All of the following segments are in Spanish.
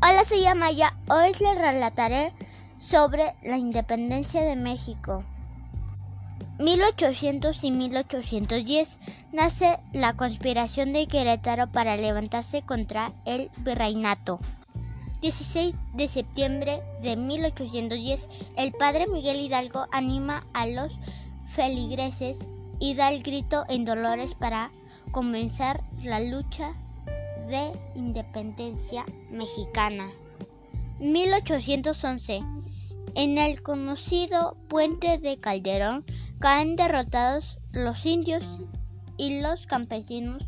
Hola, soy Amaya. Hoy les relataré sobre la independencia de México. 1800 y 1810 nace la conspiración de Querétaro para levantarse contra el virreinato. 16 de septiembre de 1810, el padre Miguel Hidalgo anima a los feligreses y da el grito en Dolores para comenzar la lucha de independencia mexicana. 1811. En el conocido puente de Calderón caen derrotados los indios y los campesinos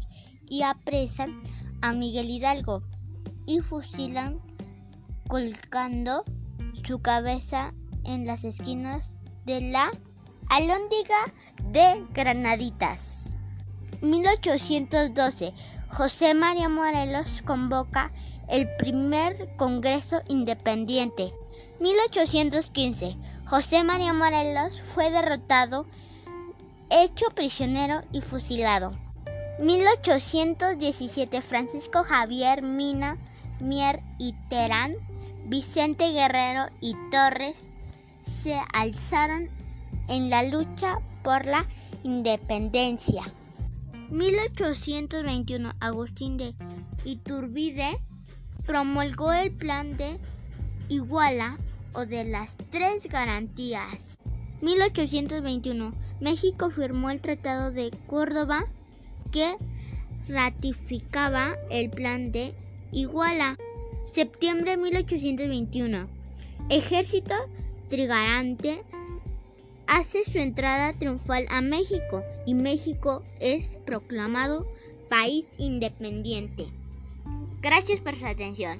y apresan a Miguel Hidalgo y fusilan colgando su cabeza en las esquinas de la Alhóndiga de Granaditas. 1812. José María Morelos convoca el primer Congreso Independiente. 1815. José María Morelos fue derrotado, hecho prisionero y fusilado. 1817. Francisco Javier Mina, Mier y Terán, Vicente Guerrero y Torres se alzaron en la lucha por la independencia. 1821 Agustín de Iturbide promulgó el plan de Iguala o de las tres garantías. 1821 México firmó el Tratado de Córdoba que ratificaba el plan de Iguala. Septiembre 1821 Ejército Trigarante hace su entrada triunfal a México y México es proclamado país independiente. Gracias por su atención.